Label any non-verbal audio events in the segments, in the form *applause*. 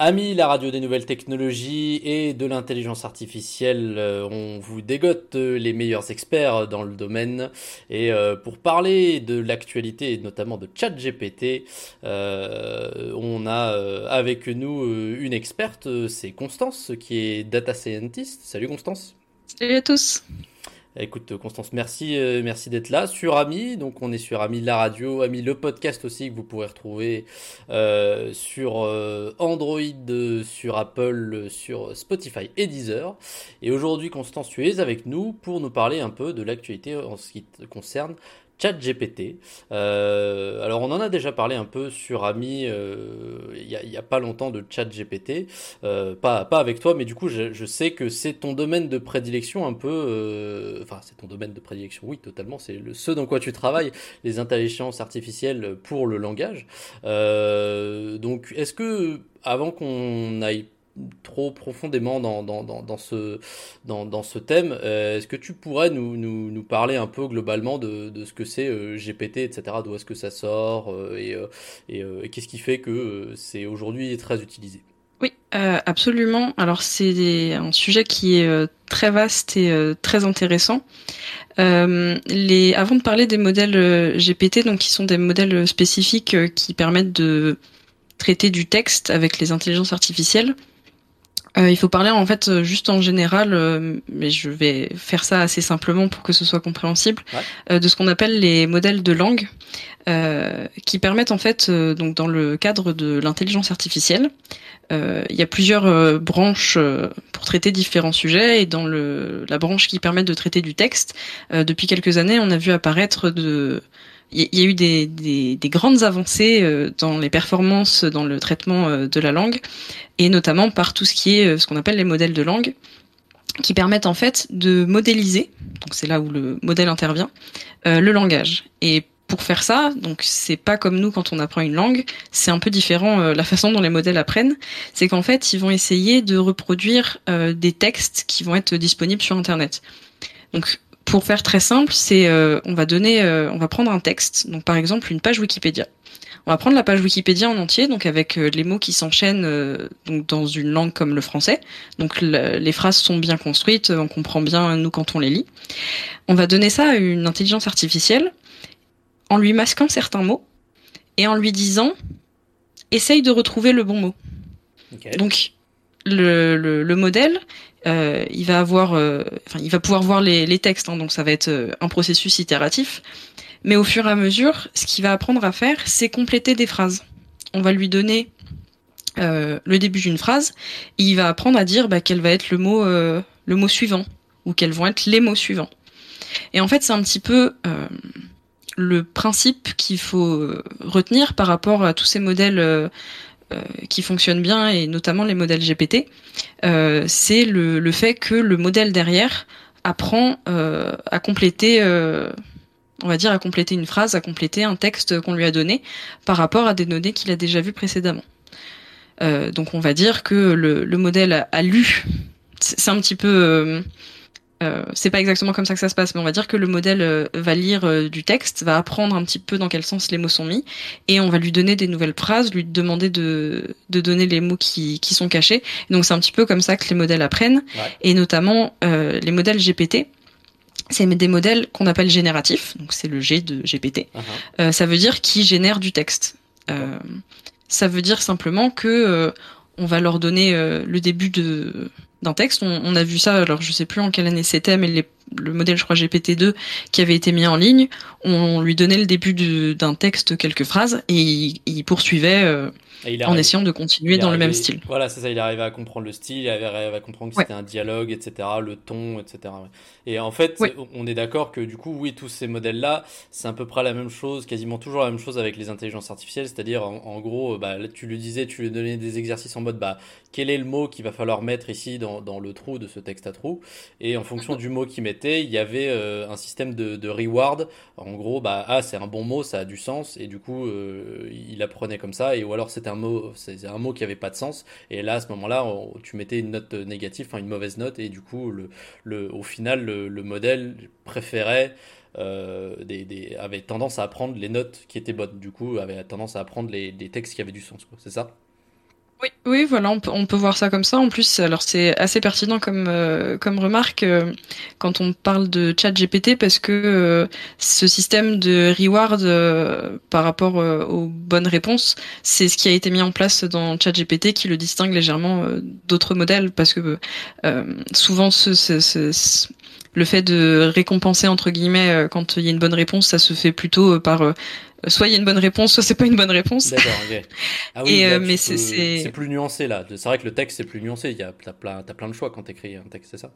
Amis, la radio des nouvelles technologies et de l'intelligence artificielle, euh, on vous dégote les meilleurs experts dans le domaine. Et euh, pour parler de l'actualité notamment de ChatGPT, euh, on a avec nous une experte, c'est Constance, qui est data scientist. Salut Constance. Salut à tous. Écoute, Constance, merci, euh, merci d'être là sur Ami. Donc, on est sur Ami la radio, Ami le podcast aussi que vous pourrez retrouver euh, sur euh, Android, sur Apple, sur Spotify et Deezer. Et aujourd'hui, Constance, tu es avec nous pour nous parler un peu de l'actualité en ce qui concerne ChatGPT. Euh, alors on en a déjà parlé un peu sur Ami euh, il n'y a, pas longtemps de ChatGPT, euh, pas, pas avec toi, mais du coup je, sais que c'est ton domaine de prédilection un peu, euh, enfin c'est ton domaine de prédilection, oui totalement, c'est le, ce dans quoi tu travailles, les intelligences artificielles pour le langage. donc est-ce que avant qu'on aille trop profondément dans, dans, dans, ce, dans, ce thème. Euh, est-ce que tu pourrais nous, nous, nous, parler un peu globalement de, de ce que c'est euh, GPT, etc., d'où est-ce que ça sort euh, et, et, qu'est-ce qui fait que c'est aujourd'hui très utilisé? Oui, absolument. Alors c'est un sujet qui est très vaste et très intéressant. les, avant de parler des modèles GPT, donc qui sont des modèles spécifiques qui permettent de traiter du texte avec les intelligences artificielles, il faut parler en fait euh, juste en général, euh, mais je vais faire ça assez simplement pour que ce soit compréhensible, de ce qu'on appelle les modèles de langue, qui permettent en fait, donc dans le cadre de l'intelligence artificielle, il y a plusieurs branches pour traiter différents sujets, et dans le, la branche qui permet de traiter du texte, depuis quelques années, on a vu apparaître de il y a eu des, des, des grandes avancées euh, dans les performances dans le traitement euh, de la langue, et notamment par tout ce qui est euh, ce qu'on appelle les modèles de langue, qui permettent en fait de modéliser, donc c'est là où le modèle intervient, le langage. Et pour faire ça, donc c'est pas comme nous quand on apprend une langue, c'est un peu différent la façon dont les modèles apprennent, c'est qu'en fait ils vont essayer de reproduire des textes qui vont être disponibles sur internet. Donc pour faire très simple, c'est euh, on va donner, euh, on va prendre un texte, donc par exemple une page Wikipédia. On va prendre la page Wikipédia en entier, donc avec euh, les mots qui s'enchaînent donc dans une langue comme le français. Donc les phrases sont bien construites, on comprend bien nous quand on les lit. On va donner ça à une intelligence artificielle en lui masquant certains mots et en lui disant essaye de retrouver le bon mot. Donc le, le, le modèle, euh, il va avoir, euh, il va pouvoir voir les, textes, hein, donc ça va être euh, un processus itératif. Mais au fur et à mesure, ce qu'il va apprendre à faire, c'est compléter des phrases. On va lui donner le début d'une phrase, et il va apprendre à dire bah, quel va être le mot, le mot suivant, ou quels vont être les mots suivants. Et en fait, c'est un petit peu le principe qu'il faut retenir par rapport à tous ces modèles qui fonctionne bien et notamment les modèles GPT, euh, c'est le, le, fait que le modèle derrière apprend euh, à compléter on va dire à compléter une phrase, à compléter un texte qu'on lui a donné par rapport à des données qu'il a déjà vues précédemment. Euh, donc on va dire que le, le modèle a, a lu. C'est un petit peu euh, c'est pas exactement comme ça que ça se passe, mais on va dire que le modèle euh, va lire euh, du texte, va apprendre un petit peu dans quel sens les mots sont mis, et on va lui donner des nouvelles phrases, lui demander de, de donner les mots qui, qui sont cachés. donc c'est un petit peu comme ça que les modèles apprennent, et notamment les modèles GPT. C'est des modèles qu'on appelle génératifs, donc c'est le G de GPT. Uh-huh. ça veut dire qui génère du texte. ça veut dire simplement que on va leur donner le début de d'un texte. On, on, a vu ça, alors je sais plus en quelle année c'était, mais les, le modèle, je crois, GPT-2 qui avait été mis en ligne, on, lui donnait le début d'un texte, quelques phrases, et il, il poursuivait euh, en essayant de continuer dans le même style. Voilà, c'est ça, il arrivait à comprendre le style, il arrivait à comprendre que c'était un dialogue, etc., le ton, etc. Et en fait, on est d'accord que du coup, oui, tous ces modèles-là, c'est à peu près la même chose, quasiment toujours la même chose avec les intelligences artificielles, c'est-à-dire, en, gros, bah, là, tu le disais, tu lui donnais des exercices en mode, bah, quel est le mot qu'il va falloir mettre ici dans, dans, le trou de ce texte à trou, et en fonction du mot qu'il il y avait euh, un système de, de, reward, en gros, bah, ah, c'est un bon mot, ça a du sens, et du coup, euh, il apprenait comme ça, et ou alors c'était un mot, c'est un mot qui avait pas de sens. Et là, à ce moment-là, tu mettais une note négative, enfin une mauvaise note, et du coup, le, le, au final, le, modèle préférait euh, des, des, avait tendance à apprendre les notes qui étaient bonnes. Du coup, avait tendance à apprendre les, textes qui avaient du sens. C'est ça? Oui, oui, voilà, on peut, on peut voir ça comme ça. En plus, alors c'est assez pertinent comme euh, comme remarque euh, quand on parle de Chat GPT parce que euh, ce système de reward par rapport aux bonnes réponses, c'est ce qui a été mis en place dans Chat GPT qui le distingue légèrement d'autres modèles parce que souvent ce, ce, ce, le fait de récompenser entre guillemets quand il y a une bonne réponse, ça se fait plutôt par soit il y a une bonne réponse, soit c'est pas une bonne réponse. D'accord. *laughs* Ah oui, euh, mais c'est plus nuancé là. C'est vrai que le texte c'est plus nuancé. Il y a t'as plein, plein de choix quand t'écris un texte, c'est ça?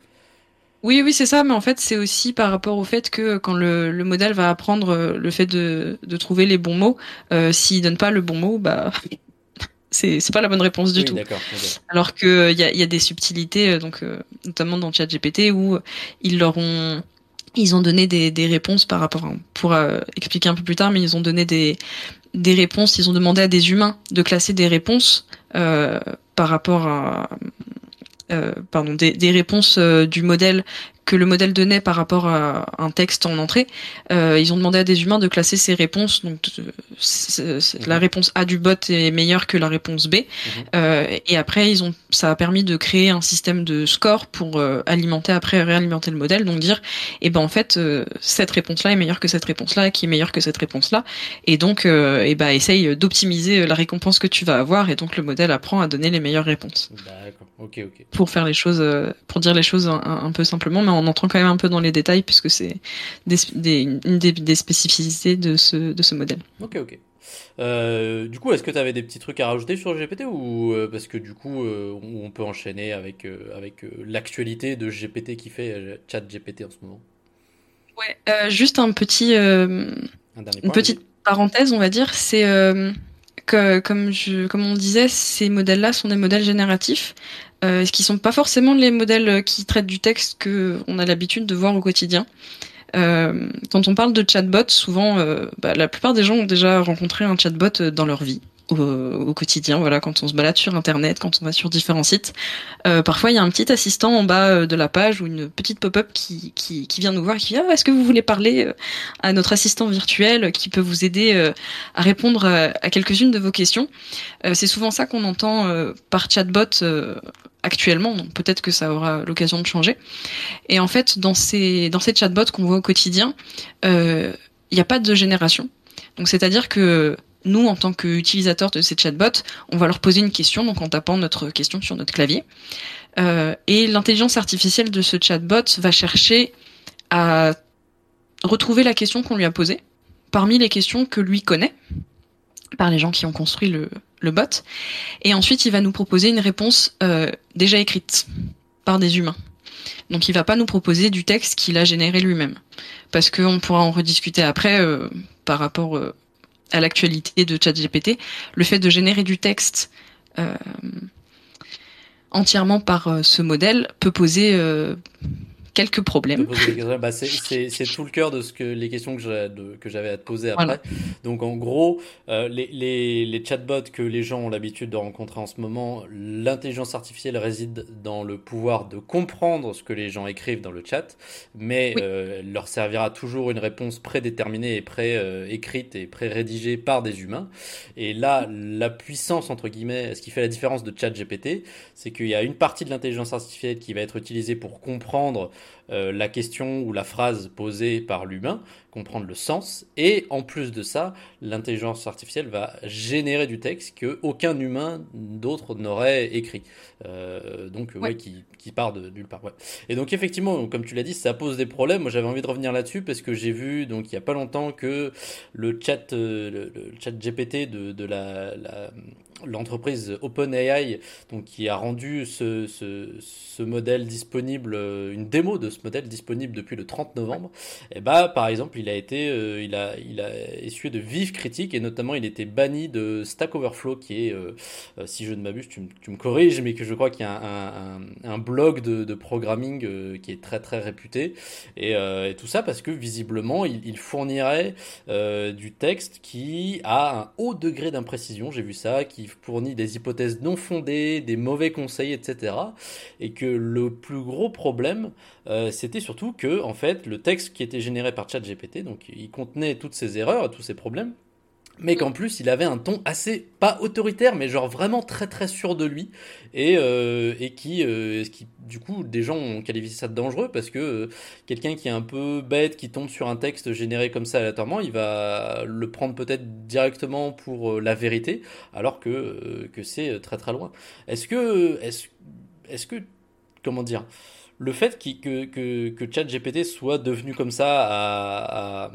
Oui, oui, c'est ça, mais en fait, c'est aussi par rapport au fait que quand le, le modèle va apprendre euh, le fait de, de trouver les bons mots, euh, s'il donne pas le bon mot, bah *laughs* c'est c'est pas la bonne réponse du oui, tout. Alors que il y a, y a des subtilités, donc notamment dans ChatGPT où ils leur ont ils ont donné des, des réponses par rapport, pour euh, expliquer un peu plus tard, mais ils ont donné des, des réponses, ils ont demandé à des humains de classer des réponses euh, par rapport à, euh, pardon, des, des réponses euh, du modèle que le modèle donnait par rapport à un texte en entrée, euh, ils ont demandé à des humains de classer ces réponses. Donc, la mhm. réponse A du bot est meilleure que la réponse B. Mhm. Euh, et après, ils ont, ça a permis de créer un système de score pour euh, alimenter après réalimenter le modèle. Donc dire, eh ben en fait, euh, cette réponse-là est meilleure que cette réponse-là, qui est meilleure que cette réponse-là. Et donc, euh, eh ben essaye d'optimiser la récompense que tu vas avoir. Et donc le modèle apprend à donner les meilleures réponses. D'accord. Ok, ok. Pour faire les choses, pour dire les choses un, un peu simplement, mais en entrant quand même un peu dans les détails puisque c'est des, des, une des, des, spécificités de ce, de ce modèle. Ok, ok. Euh, du coup, est-ce que tu avais des petits trucs à rajouter sur GPT ou euh, parce que du coup, euh, on peut enchaîner avec, avec l'actualité de GPT qui fait chat GPT en ce moment? Ouais, juste un petit, un une petite parenthèse, on va dire, c'est comme je, comme on disait, ces modèles-là sont des modèles génératifs euh, ce qui sont pas forcément les modèles qui traitent du texte que on a l'habitude de voir au quotidien. Euh, quand on parle de chatbot, souvent, euh, bah, la plupart des gens ont déjà rencontré un chatbot dans leur vie au, quotidien. Voilà, quand on se balade sur Internet, quand on va sur différents sites, euh, parfois il y a un petit assistant en bas euh, de la page ou une petite pop-up qui, qui, vient nous voir, qui dit est-ce que vous voulez parler euh, à notre assistant virtuel qui peut vous aider à répondre à, quelques-unes de vos questions? C'est souvent ça qu'on entend par chatbot actuellement, donc peut-être que ça aura l'occasion de changer. Et en fait, dans ces dans ces chatbots qu'on voit au quotidien, il n'y a pas de génération. Donc c'est-à-dire que nous, en tant qu'utilisateurs de ces chatbots, on va leur poser une question, donc en tapant notre question sur notre clavier. Euh, et l'intelligence artificielle de ce chatbot va chercher à retrouver la question qu'on lui a posée parmi les questions que lui connaît par les gens qui ont construit le, bot. Et ensuite, il va nous proposer une réponse euh, déjà écrite par des humains. Donc il va pas nous proposer du texte qu'il a généré lui-même. Parce qu'on pourra en rediscuter après euh, par rapport à l'actualité de ChatGPT, le fait de générer du texte euh, entièrement par euh, ce modèle peut poser euh, quelques problèmes. Bah, *laughs* c'est tout le cœur de ce que les questions que j'avais à te poser après. Donc en gros, euh, les, les, les, chatbots que les gens ont l'habitude de rencontrer en ce moment, l'intelligence artificielle réside dans le pouvoir de comprendre ce que les gens écrivent dans le chat, mais euh, leur servira toujours une réponse prédéterminée et pré-écrite et pré-rédigée par des humains. Et là, la puissance entre guillemets, ce qui fait la différence de ChatGPT, c'est qu'il y a une partie de l'intelligence artificielle qui va être utilisée pour comprendre euh, la question ou la phrase posée par l'humain, comprendre le sens, et en plus de ça, l'intelligence artificielle va générer du texte que aucun humain d'autre n'aurait écrit. Euh, donc ouais. qui, qui, part de nulle part. Ouais. Et donc effectivement, comme tu l'as dit, ça pose des problèmes. Moi j'avais envie de revenir là-dessus parce que j'ai vu donc il y a pas longtemps que le chat, euh, le, chat GPT de, de la, la l'entreprise OpenAI, donc qui a rendu ce, ce, modèle disponible, euh, une démo de ce modèle disponible depuis le 30 novembre, et bah par exemple il a été, euh, il a, il a essuyé de vives critiques et notamment il était banni de Stack Overflow qui est, euh, si je ne m'abuse, tu, tu, me corriges, mais que je crois qu'il y a un, un, blog de, de programming qui est très très réputé. Et, et, tout ça parce que visiblement il, il fournirait du texte qui a un haut degré d'imprécision, j'ai vu ça, qui fournit des hypothèses non fondées, des mauvais conseils, etc. Et que le plus gros problème, euh, c'était surtout que, en fait, le texte qui était généré par ChatGPT, donc il contenait toutes ces erreurs, tous ces problèmes, mais qu'en plus il avait un ton assez pas autoritaire mais genre vraiment très très sûr de lui. Et, euh, et qui, euh, qui du coup des gens ont qualifié ça de dangereux parce que euh, quelqu'un qui est un peu bête qui tombe sur un texte généré comme ça aléatoirement il va le prendre peut-être directement pour la vérité alors que, que c'est très très loin. Est-ce que est-ce est-ce que comment dire le fait que, que, que ChatGPT soit devenu comme ça à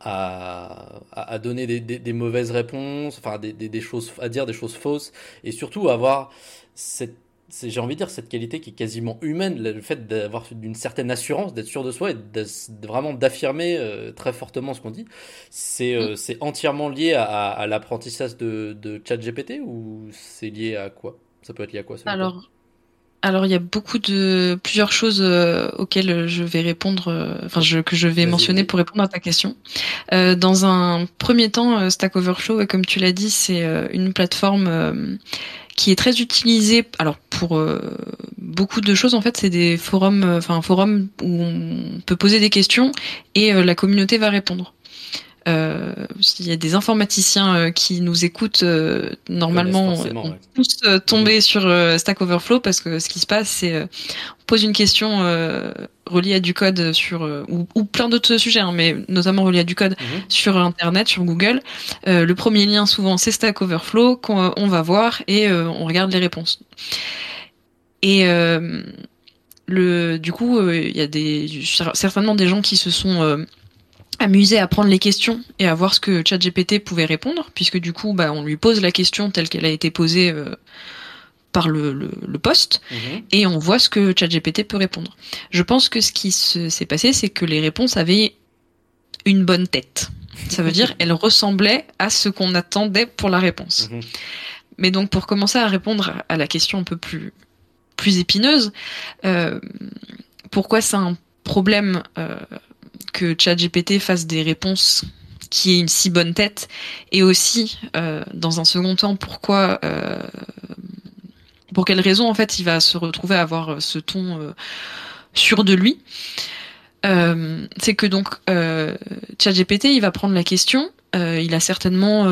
à, à, donner des, des, des, mauvaises réponses, enfin des, des, choses à dire des choses fausses, et surtout avoir cette j'ai envie de dire cette qualité qui est quasiment humaine, le fait d'avoir une certaine assurance, d'être sûr de soi et de, vraiment d'affirmer euh, très fortement ce qu'on dit, c'est euh, mm. entièrement lié à, à l'apprentissage de, de ChatGPT ou c'est lié à quoi? Ça peut être lié à quoi Alors, alors il y a beaucoup de plusieurs choses euh, auxquelles je vais répondre, euh, enfin je, que je vais mentionner pour répondre à ta question. Euh, dans un premier temps, Stack Overflow, comme tu l'as dit, c'est une plateforme qui est très utilisée. Alors pour beaucoup de choses, en fait, c'est des forums, enfin un forum où on peut poser des questions et la communauté va répondre. Euh, s'il y a des informaticiens euh, qui nous écoutent, euh, normalement, on tous tomber mhm. sur Stack Overflow parce que ce qui se passe, c'est on pose une question reliée à du code sur ou, plein d'autres sujets, hein, mais notamment reliée à du code mhm. sur Internet, sur Google. le premier lien, souvent, c'est Stack Overflow qu'on va voir et on regarde les réponses. Et le, du coup, il y a des certainement des gens qui se sont amusé à prendre les questions et à voir ce que ChatGPT pouvait répondre, puisque du coup, bah, on lui pose la question telle qu'elle a été posée euh, par le, le, poste, mhm. et on voit ce que ChatGPT peut répondre. Je pense que ce qui s'est passé, c'est que les réponses avaient une bonne tête. Ça veut dire *laughs* elles ressemblaient à ce qu'on attendait pour la réponse. Mhm. Mais donc pour commencer à répondre à la question un peu plus plus épineuse, euh, pourquoi c'est un problème euh, que ChatGPT fasse des réponses qui aient une si bonne tête et aussi euh, dans un second temps pourquoi euh, pour quelle raison en fait il va se retrouver à avoir ce ton euh, sûr de lui c'est que donc ChatGPT il va prendre la question il a certainement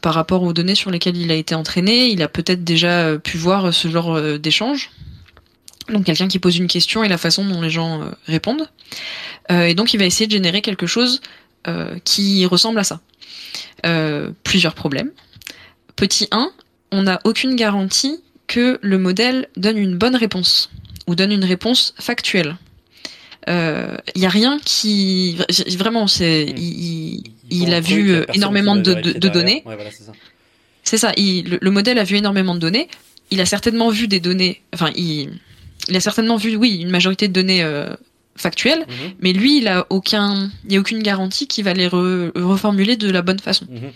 par rapport aux données sur lesquelles il a été entraîné il a peut-être déjà pu voir ce genre d'échange donc quelqu'un qui pose une question et la façon dont les gens répondent euh, et donc il va essayer de générer quelque chose euh, qui ressemble à ça. Euh, plusieurs problèmes. Petit 1, on n'a aucune garantie que le modèle donne une bonne réponse ou donne une réponse factuelle. Il y a rien qui vraiment c'est il, a vu énormément de, données. c'est ça. le, modèle a vu énormément de données. Il a certainement vu des données. Enfin, il, il a certainement vu, oui, une majorité de données factuel, mhm. mais lui, il a aucun, il y a aucune garantie qu'il va les reformuler de la bonne façon. Mhm.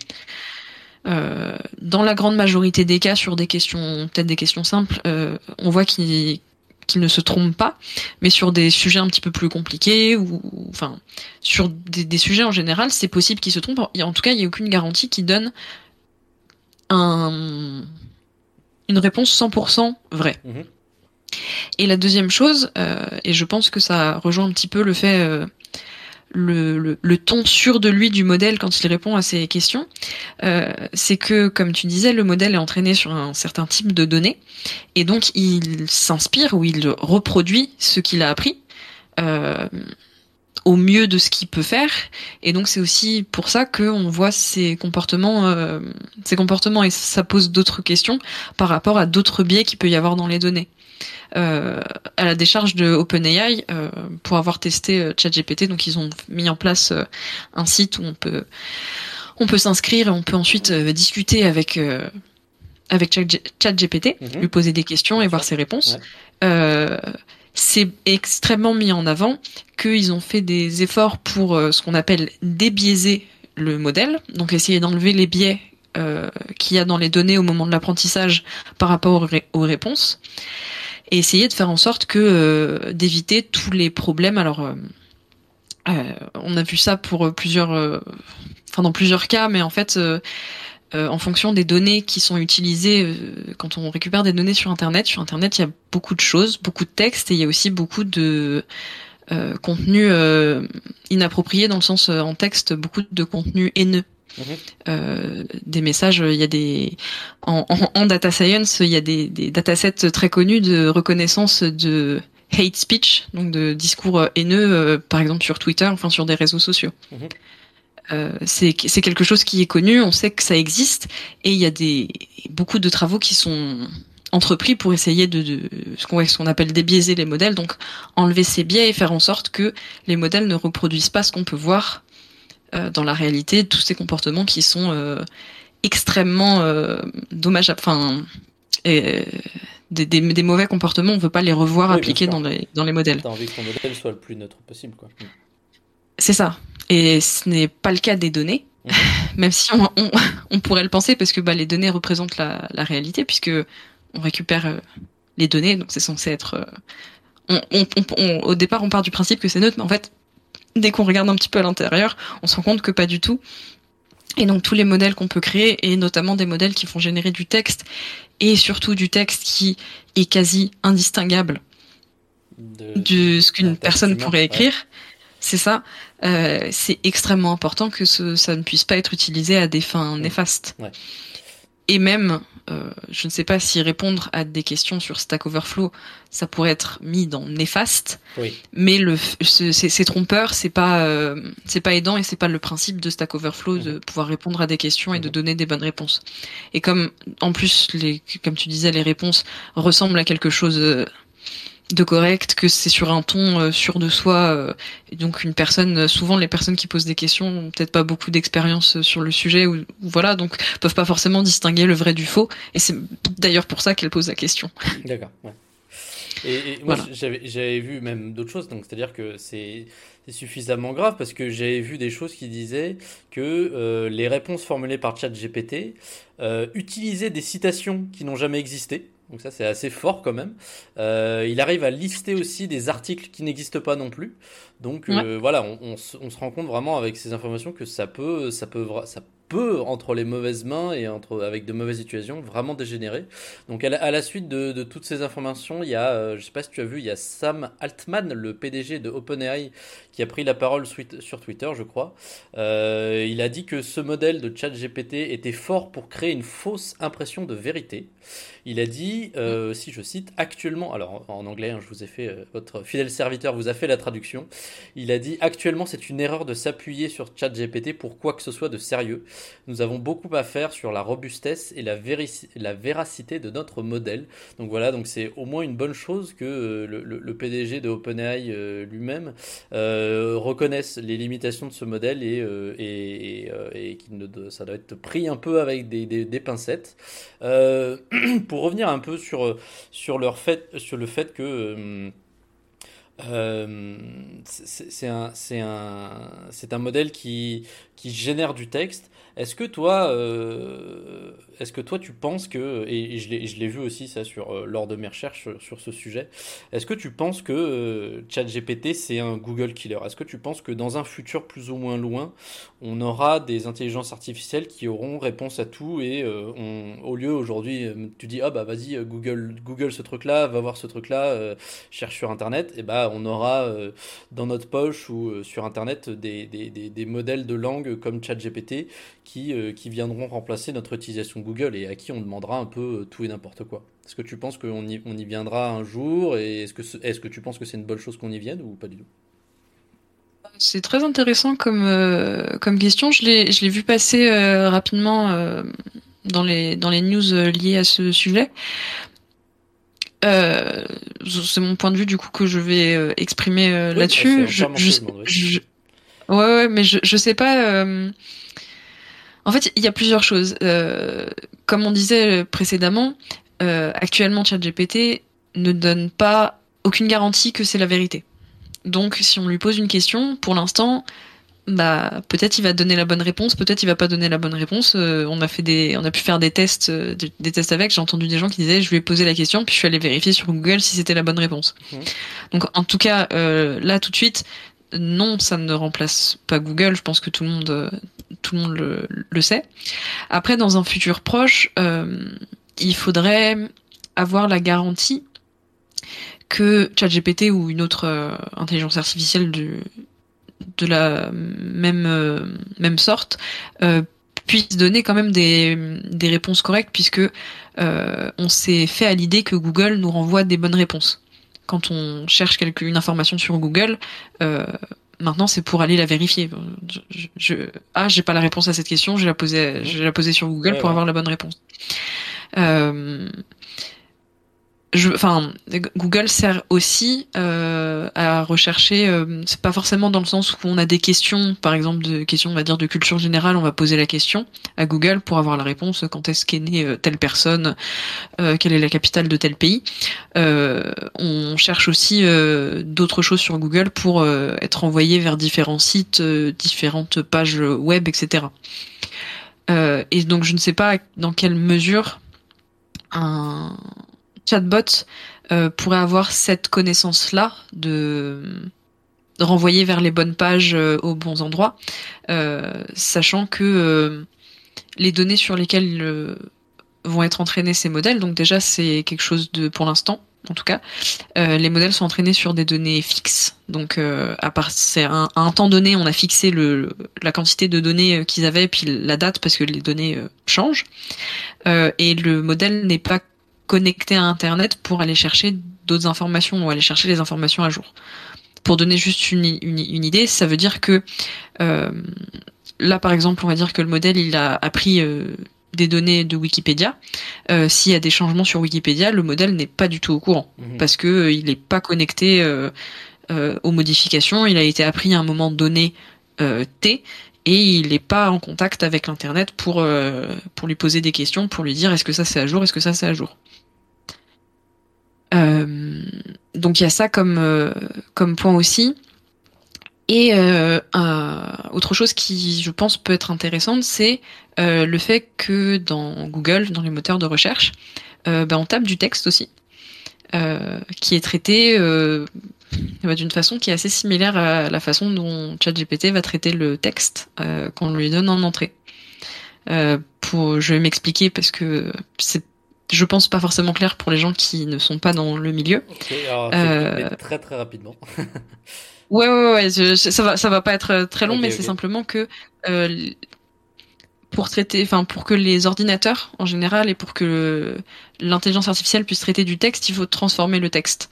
Euh, dans la grande majorité des cas, sur des questions, peut-être des questions simples, euh, on voit qu'il ne se trompe pas, mais sur des sujets un petit peu plus compliqués ou, enfin, sur des, sujets en général, c'est possible qu'il se trompe. En tout cas, il n'y a aucune garantie qui donne un, une réponse 100% vraie. Mhm. Et la deuxième chose, euh, et je pense que ça rejoint un petit peu le fait, euh, le, ton sûr de lui du modèle quand il répond à ces questions, euh, c'est que, comme tu disais, le modèle est entraîné sur un certain type de données, et donc il s'inspire ou il reproduit ce qu'il a appris. au mieux de ce qu'il peut faire et donc c'est aussi pour ça qu'on voit ces comportements ces comportements et ça pose d'autres questions par rapport à d'autres biais qu'il peut y avoir dans les données euh, à la décharge de OpenAI euh, pour avoir testé euh, ChatGPT. Donc ils ont mis en place un site où on peut on peut s'inscrire et on peut ensuite discuter avec avec ChatGPT, mhm. lui poser des questions et voir ses réponses. c'est extrêmement mis en avant qu'ils ont fait des efforts pour ce qu'on appelle débiaiser le modèle, donc essayer d'enlever les biais qu'il y a dans les données au moment de l'apprentissage par rapport aux réponses et essayer de faire en sorte que euh, d'éviter tous les problèmes. Alors, euh, euh, on a vu ça pour plusieurs, enfin dans plusieurs cas, mais en fait. en fonction des données qui sont utilisées quand on récupère des données sur Internet. Sur Internet, il y a beaucoup de choses, beaucoup de textes, et il y a aussi beaucoup de euh, contenu inapproprié dans le sens en texte, beaucoup de contenu haineux mhm. des messages. Il y a des en, en, data science, il y a des, des datasets très connus de reconnaissance de hate speech, donc de discours haineux, par exemple sur Twitter, enfin sur des réseaux sociaux. Mhm. Euh, c'est quelque chose qui est connu, on sait que ça existe, et il y a des beaucoup de travaux qui sont entrepris pour essayer de, de ce qu'on appelle débiaiser les modèles, donc enlever ces biais et faire en sorte que les modèles ne reproduisent pas ce qu'on peut voir euh, dans la réalité, tous ces comportements qui sont euh, extrêmement euh, dommageables, enfin des, des, des, mauvais comportements, on veut pas les revoir appliqués dans les, dans les modèles. T'as envie que ton modèle soit le plus neutre possible, quoi. C'est ça. Et ce n'est pas le cas des données, *laughs* même si on, on, on, pourrait le penser parce que bah, les données représentent la, la réalité puisque on récupère euh, les données, donc c'est censé être. Euh, on, au départ, on part du principe que c'est neutre, mais en fait, dès qu'on regarde un petit peu à l'intérieur, on se rend compte que pas du tout. Et donc tous les modèles qu'on peut créer, et notamment des modèles qui font générer du texte, et surtout du texte qui est quasi indistinguable de, ce qu'une personne pourrait écrire, c'est ça. Euh, c'est extrêmement important que ce, ça ne puisse pas être utilisé à des fins néfastes. Et même, euh, je ne sais pas si répondre à des questions sur Stack Overflow, ça pourrait être mis dans néfaste. Mais le, c'est trompeur, c'est pas, euh, c'est pas aidant et c'est pas le principe de Stack Overflow de mhm. pouvoir répondre à des questions et de mhm. donner des bonnes réponses. Et comme, en plus, les, comme tu disais, les réponses ressemblent à quelque chose de correct, que c'est sur un ton euh, sûr de soi. Euh, et donc une personne, euh, souvent les personnes qui posent des questions ont peut-être pas beaucoup d'expérience sur le sujet ou, voilà, donc peuvent pas forcément distinguer le vrai du faux. Et c'est d'ailleurs pour ça qu'elles posent la question. *laughs* D'accord. Ouais. Et, moi j'avais vu même d'autres choses, donc c'est-à-dire que c'est suffisamment grave parce que j'avais vu des choses qui disaient que les réponses formulées par ChatGPT euh, utilisaient des citations qui n'ont jamais existé. Donc ça c'est assez fort quand même. Euh, il arrive à lister aussi des articles qui n'existent pas non plus. Donc euh, voilà, on, on, on, se rend compte vraiment avec ces informations que ça peut, ça peut, ça peut, entre les mauvaises mains et entre, avec de mauvaises situations, vraiment dégénérer. Donc à la, suite de, de, toutes ces informations, il y a, euh, je sais pas si tu as vu, il y a Sam Altman, le PDG de OpenAI, qui a pris la parole sur Twitter, je crois. Euh, il a dit que ce modèle de chat GPT était fort pour créer une fausse impression de vérité. Il a dit, euh, si je cite, actuellement, alors en anglais, hein, je vous ai fait, euh, votre fidèle serviteur vous a fait la traduction. Il a dit, actuellement, c'est une erreur de s'appuyer sur ChatGPT pour quoi que ce soit de sérieux. Nous avons beaucoup à faire sur la robustesse et la, la véracité de notre modèle. Donc voilà, donc c'est au moins une bonne chose que euh, le, PDG de OpenAI lui-même reconnaisse les limitations de ce modèle et, et, et, ça doit être pris un peu avec des, des, pincettes. *clears throat* pour revenir un peu sur, sur, leur fait, sur le fait que euh, euh, c'est un, un, un modèle qui, qui génère du texte. Est-ce que toi, euh, est-ce que toi tu penses que, et, je l'ai vu aussi ça sur, euh, lors de mes recherches sur, ce sujet, est-ce que tu penses que euh, ChatGPT c'est un Google killer? Est-ce que tu penses que dans un futur plus ou moins loin, on aura des intelligences artificielles qui auront réponse à tout et on, au lieu aujourd'hui, tu dis ah bah vas-y Google, Google ce truc-là, va voir ce truc-là, cherche sur Internet, et bah on aura dans notre poche ou sur Internet des, des, modèles de langue comme ChatGPT qui, euh, qui viendront remplacer notre utilisation Google et à qui on demandera un peu euh, tout et n'importe quoi. Est-ce que tu penses qu'on y, on y viendra un jour et est-ce que, est-ce que tu penses que c'est une bonne chose qu'on y vienne ou pas du tout? C'est très intéressant comme, euh, comme question. Je l'ai, je l'ai vu passer rapidement dans, les, dans les news liées à ce sujet. c'est mon point de vue du coup que je vais exprimer là-dessus. Je, je, ouais, ouais, mais je, je sais pas. En fait, il y a plusieurs choses. Euh, comme on disait précédemment, euh, actuellement ChatGPT ne donne pas aucune garantie que c'est la vérité. Donc, si on lui pose une question, pour l'instant, bah peut-être il va donner la bonne réponse, peut-être il va pas donner la bonne réponse. Euh, on a fait des, on a pu faire des tests, euh, des, tests avec. J'ai entendu des gens qui disaient, je lui ai posé la question, puis je suis allé vérifier sur Google si c'était la bonne réponse. Mmh. Donc en tout cas, euh, là tout de suite, non, ça ne remplace pas Google. Je pense que tout le monde, tout le monde le, sait. Après, dans un futur proche, euh, il faudrait avoir la garantie que ChatGPT ou une autre euh, intelligence artificielle de, la même, euh, sorte puisse donner quand même des, réponses correctes, puisque on s'est fait à l'idée que Google nous renvoie des bonnes réponses. Quand on cherche quelque, une information sur Google, maintenant c'est pour aller la vérifier. Je, je, ah, j'ai pas la réponse à cette question, je vais la poser, je vais la poser sur Google pour avoir la bonne réponse. Euh, enfin, Google sert aussi euh, à rechercher. Euh, c'est pas forcément dans le sens où on a des questions, par exemple de questions, on va dire de culture générale, on va poser la question à Google pour avoir la réponse. Quand est-ce qu'est née euh, telle personne Quelle est la capitale de tel pays On cherche aussi d'autres choses sur Google pour être envoyé vers différents sites, différentes pages web, etc. et donc, je ne sais pas dans quelle mesure un chatbot euh, pourrait avoir cette connaissance-là de, renvoyer vers les bonnes pages euh, aux bons endroits, euh, sachant que les données sur lesquelles vont être entraînés ces modèles, donc déjà c'est quelque chose de pour l'instant en tout cas, les modèles sont entraînés sur des données fixes. Donc, à part, c'est un, un temps donné, on a fixé la quantité de données qu'ils avaient, puis la date parce que les données changent. et le modèle n'est pas connecter à Internet pour aller chercher d'autres informations ou aller chercher les informations à jour. Pour donner juste une, une, idée, ça veut dire que euh, là, par exemple, on va dire que le modèle il a appris euh, des données de Wikipédia. Euh, S'il y a des changements sur Wikipédia, le modèle n'est pas du tout au courant mhm. parce que euh, il n'est pas connecté aux modifications. Il a été appris à un moment donné T et il n'est pas en contact avec l'internet pour pour lui poser des questions, pour lui dire est-ce que ça c'est à jour, est-ce que ça c'est à jour? Euh, donc il y a ça comme euh, comme point aussi. Et euh, autre chose qui, je pense, peut être intéressante, c'est le fait que dans Google, dans les moteurs de recherche, ben, on tape du texte aussi, qui est traité d'une façon qui est assez similaire à la façon dont ChatGPT va traiter le texte qu'on lui donne en entrée. pour, je vais m'expliquer parce que c'est je pense pas forcément clair pour les gens qui ne sont pas dans le milieu. euh... très très rapidement. ouais ouais ouais, ça va ça va pas être euh, très long, mais c'est simplement que euh, pour traiter, enfin pour que les ordinateurs en général et pour que l'intelligence artificielle puisse traiter du texte, il faut transformer le texte.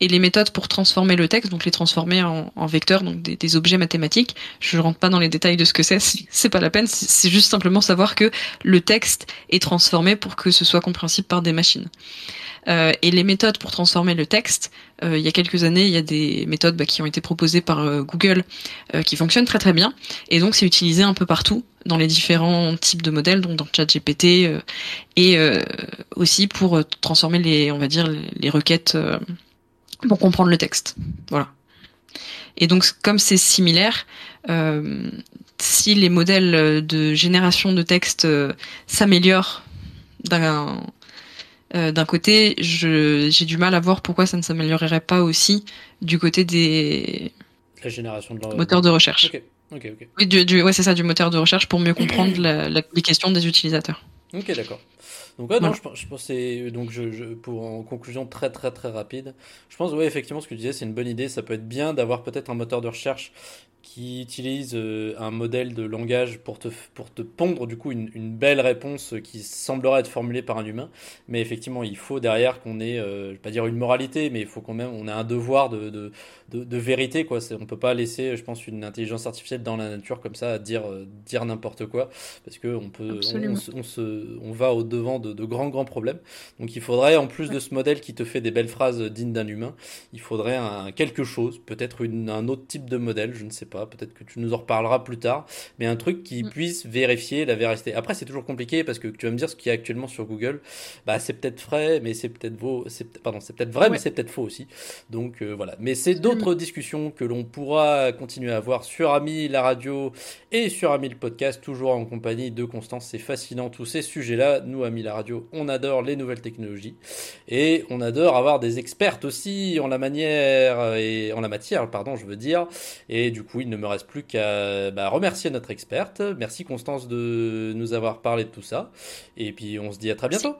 Et les méthodes pour transformer le texte, donc les transformer en, vecteurs, donc des, objets mathématiques, je rentre pas dans les détails de ce que c'est, *laughs* c'est pas la peine, c'est juste simplement savoir que le texte est transformé pour que ce soit compréhensible par des machines. Euh, et les méthodes pour transformer le texte, euh, il y a quelques années, il y a des méthodes bah, qui ont été proposées par euh, Google qui fonctionnent très très bien. Et donc c'est utilisé un peu partout dans les différents types de modèles, donc dans ChatGPT et aussi pour transformer les, on va dire, les requêtes pour comprendre le texte. Voilà. Et donc, comme c'est similaire, euh, si les modèles de génération de texte euh, s'améliorent d'un euh, d'un côté, j'ai du mal à voir pourquoi ça ne s'améliorerait pas aussi du côté des la génération de moteurs de recherche. Ok, ok, Oui, du, du ouais, c'est ça, du moteur de recherche pour mieux comprendre la, la, les questions des utilisateurs. Ok, d'accord. Donc ouais, non, je, je pense c'est donc je, je, pour en conclusion très très très rapide, je pense ouais effectivement ce que tu disais c'est une bonne idée, ça peut être bien d'avoir peut-être un moteur de recherche qui utilise euh, un modèle de langage pour te, pour te pondre du coup une, une, belle réponse qui semblerait être formulée par un humain. Mais effectivement, il faut derrière qu'on ait, euh, je vais pas dire une moralité, mais il faut quand même, on a un devoir de, de, de, de vérité. Quoi. On peut pas laisser, je pense, une intelligence artificielle dans la nature comme ça à dire, euh, dire n'importe quoi, parce que on peut, on, on, se, on va au devant de, de, grands grands problèmes. Donc il faudrait, en plus de ce modèle qui te fait des belles phrases dignes d'un humain, il faudrait un, quelque chose, peut-être un autre type de modèle, je ne sais pas peut-être que tu nous en reparleras plus tard, mais un truc qui mm. puisse vérifier la véracité. Après, c'est toujours compliqué parce que tu vas me dire ce qui est actuellement sur Google, bah c'est peut-être vrai, mais c'est peut-être faux, c'est pardon, c'est peut-être vrai, mais c'est peut-être faux aussi. Donc euh, voilà. Mais c'est d'autres discussions que l'on pourra continuer à avoir sur Ami la radio et sur Ami le podcast, toujours en compagnie de Constance. C'est fascinant tous ces sujets-là. Nous, Ami la radio, on adore les nouvelles technologies et on adore avoir des experts aussi en la manière et en la matière, pardon, je veux dire. Et du coup, il ne me reste plus qu'à bah, remercier notre experte. Merci Constance de nous avoir parlé de tout ça. Et puis on se dit à très bientôt.